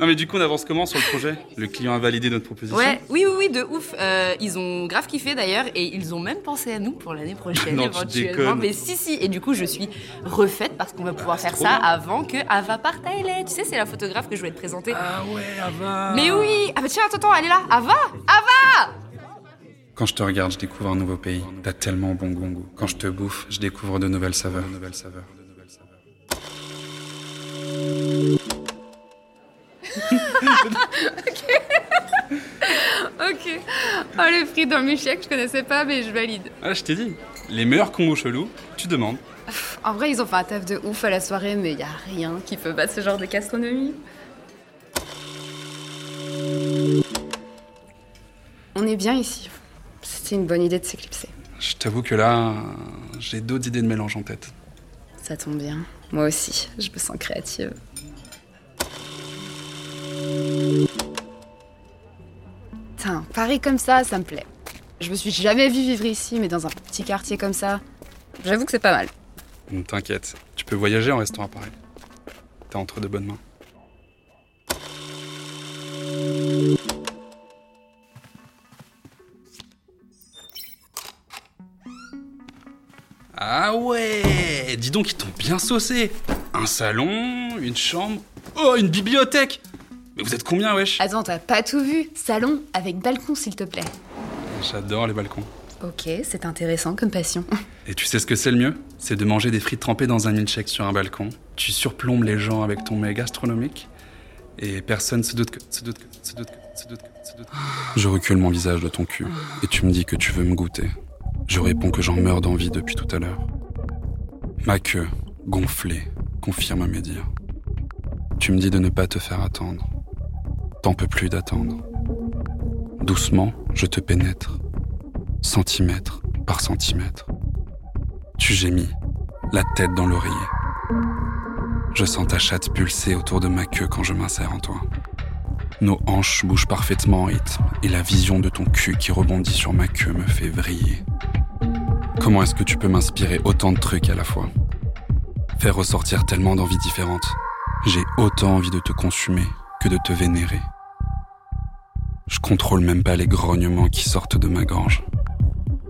Non mais du coup on avance comment sur le projet? Le client a validé notre proposition? Ouais, oui, oui, oui, de ouf. Euh, ils ont grave kiffé d'ailleurs et ils ont même pensé à nous pour l'année prochaine Non, tu éventuellement. Mais si, si. Et du coup, je suis refaite parce qu'on va pouvoir faire ça avant que Ava parte à LA. Tu sais, c'est la photographe que je voulais te présenter. Ah ouais, Ava Mais oui Ah bah tiens, attends, attends, elle est là Ava Ava Quand je te regarde, je découvre un nouveau pays. T'as tellement bon goût. Quand je te bouffe, je découvre de nouvelles saveurs. De nouvelles saveurs. De nouvelles saveurs. Ok. Oh, le frites dans le je connaissais pas, mais je valide. Ah, je t'ai dit. Les meilleurs combos chelous, tu demandes. En vrai, ils ont fait un taf de ouf à la soirée, mais y a rien qui peut battre ce genre de gastronomie. On est bien ici. C'était une bonne idée de s'éclipser. Je t'avoue que là, j'ai d'autres idées de mélange en tête. Ça tombe bien. Moi aussi, je me sens créative. Paris comme ça, ça me plaît. Je me suis jamais vue vivre ici, mais dans un petit quartier comme ça, j'avoue que c'est pas mal. Ne T'inquiète, tu peux voyager en restant à Paris. T'es entre de bonnes mains. Ah ouais Dis donc, ils t'ont bien saucé Un salon, une chambre, oh, une bibliothèque Mais vous êtes combien, wesh? Attends, t'as pas tout vu Salon avec balcon, s'il te plaît. J'adore les balcons. Ok, c'est intéressant comme passion. Et tu sais ce que c'est le mieux? C'est de manger des frites trempées dans un milkshake sur un balcon. Tu surplombes les gens avec ton mets gastronomique. Et personne se doute que. Se doute que. Se doute que. Se doute que. Se doute que. Je recule mon visage de ton cul. Et tu me dis que tu veux me goûter. Je réponds que j'en meurs d'envie depuis tout à l'heure. Ma queue, gonflée, confirme mes dires. Tu me dis de ne pas te faire attendre. T'en peux plus d'attendre. Doucement, je te pénètre. Centimètre par centimètre. Tu gémis, la tête dans l'oreiller. Je sens ta chatte pulser autour de ma queue quand je m'insère en toi. Nos hanches bougent parfaitement en rythme et la vision de ton cul qui rebondit sur ma queue me fait vriller. Comment est-ce que tu peux m'inspirer autant de trucs à la fois? Faire ressortir tellement d'envies différentes. J'ai autant envie de te consumer que de te vénérer. Je contrôle même pas les grognements qui sortent de ma gorge.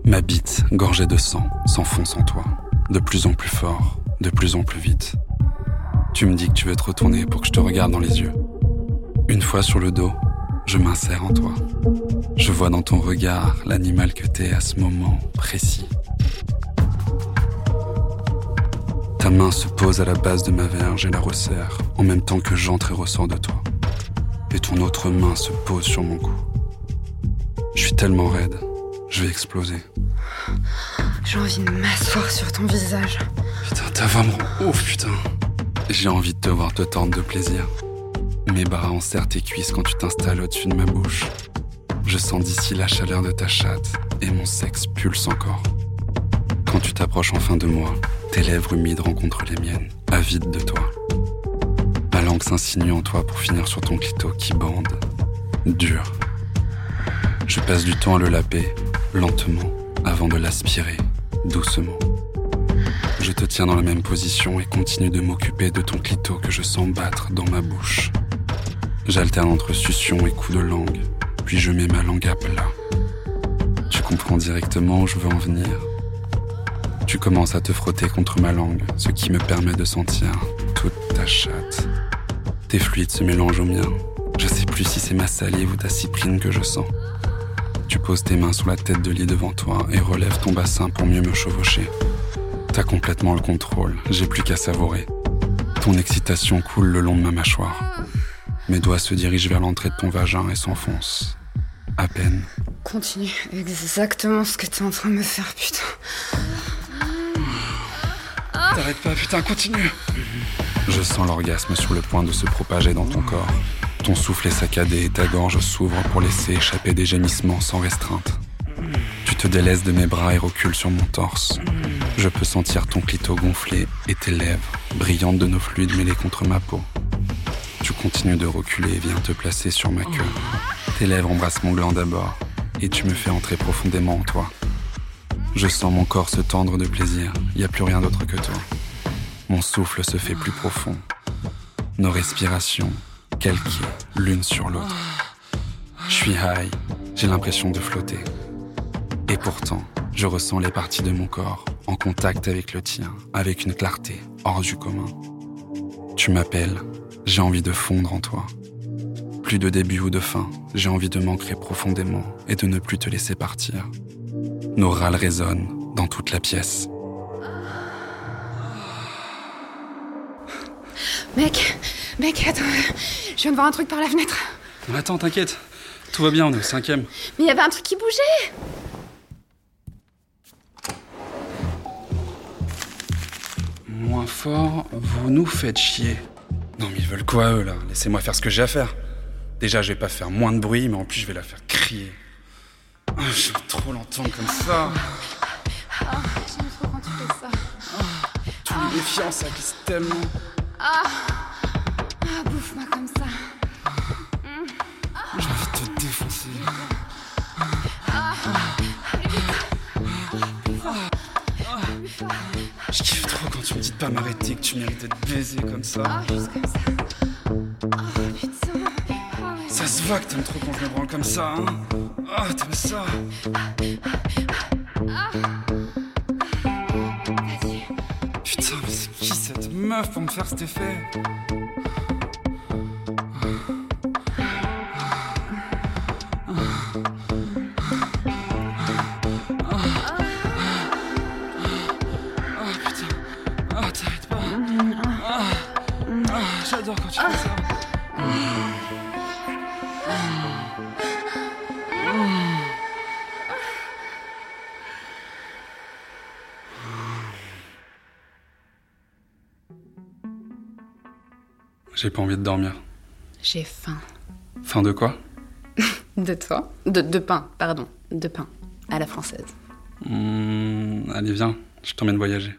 Ma bite, gorgée de sang, s'enfonce en toi, de plus en plus fort, de plus en plus vite. Tu me dis que tu veux te retourner pour que je te regarde dans les yeux. Une fois sur le dos, je m'insère en toi. Je vois dans ton regard l'animal que t'es à ce moment précis. Ta main se pose à la base de ma verge et la resserre, en même temps que j'entre et ressors de toi. Et ton autre main se pose sur mon cou. Je suis tellement raide, je vais exploser. J'ai envie de m'asseoir sur ton visage. Putain, t'as vraiment ouf, putain. J'ai envie de te voir te tordre de plaisir. Mes bras enserrent tes cuisses quand tu t'installes au-dessus de ma bouche. Je sens d'ici la chaleur de ta chatte et mon sexe pulse encore. Quand tu t'approches enfin de moi, tes lèvres humides rencontrent les miennes, avides de toi. Ma langue s'insinue en toi pour finir sur ton clito qui bande, dur. Je passe du temps à le laper, lentement, avant de l'aspirer, doucement. Je te tiens dans la même position et continue de m'occuper de ton clito que je sens battre dans ma bouche. J'alterne entre succion et coups de langue, puis je mets ma langue à plat. Tu comprends directement où je veux en venir. Tu commences à te frotter contre ma langue, ce qui me permet de sentir toute ta chatte. Tes fluides se mélangent aux miens. Je sais plus si c'est ma salive ou ta cyprine que je sens. Tu poses tes mains sous la tête de lit devant toi et relèves ton bassin pour mieux me chevaucher. T'as complètement le contrôle, j'ai plus qu'à savourer. Ton excitation coule le long de ma mâchoire. Mes doigts se dirigent vers l'entrée de ton vagin et s'enfoncent. À peine. Continue exactement ce que t'es en train de me faire, putain. T'arrêtes pas, putain, continue Je sens l'orgasme sur le point de se propager dans ton corps. Ton souffle est saccadé et ta gorge s'ouvre pour laisser échapper des gémissements sans restreinte. Tu te délaisses de mes bras et recules sur mon torse. Je peux sentir ton clito gonflé et tes lèvres, brillantes de nos fluides mêlés contre ma peau. Tu continues de reculer et viens te placer sur ma queue. Tes lèvres embrassent mon gland d'abord et tu me fais entrer profondément en toi. Je sens mon corps se tendre de plaisir. Il n'y a plus rien d'autre que toi. Mon souffle se fait plus profond. Nos respirations, calquées l'une sur l'autre. Je suis high, j'ai l'impression de flotter. Et pourtant, je ressens les parties de mon corps en contact avec le tien, avec une clarté hors du commun. Tu m'appelles, j'ai envie de fondre en toi. Plus de début ou de fin, j'ai envie de m'ancrer profondément et de ne plus te laisser partir. Nos râles résonnent dans toute la pièce. Mec, mec, attends, je viens de voir un truc par la fenêtre. attends, t'inquiète, tout va bien, on est au cinquième. Mais il y avait un truc qui bougeait Moins fort, vous nous faites chier. Non mais ils veulent quoi eux là? Laissez-moi faire ce que j'ai à faire. Déjà je vais pas faire moins de bruit, mais en plus je vais la faire crier. Oh, J'aime trop l'entendre comme ça. Ah, J'aime trop quand tu fais ça. Tous les défiants, ça glisse tellement. Ah, bouffe-moi comme ça. J'ai envie de te défoncer. Je kiffe trop quand tu me dis de pas m'arrêter, que tu mérites d'être baisé comme ça. Ah, juste comme ça. Ah, putain. Ah. Ça se voit que t'aimes trop quand je me branle comme ça, hein Ah, t'aimes ça pour me faire cet effet. Ah Ah, ah, J'adore quand tu fais ça J'ai pas envie de dormir. J'ai faim. Fin de quoi? De toi? De, de pain, pardon. De pain. À la française. Hmm, Allez, viens, je t'emmène voyager.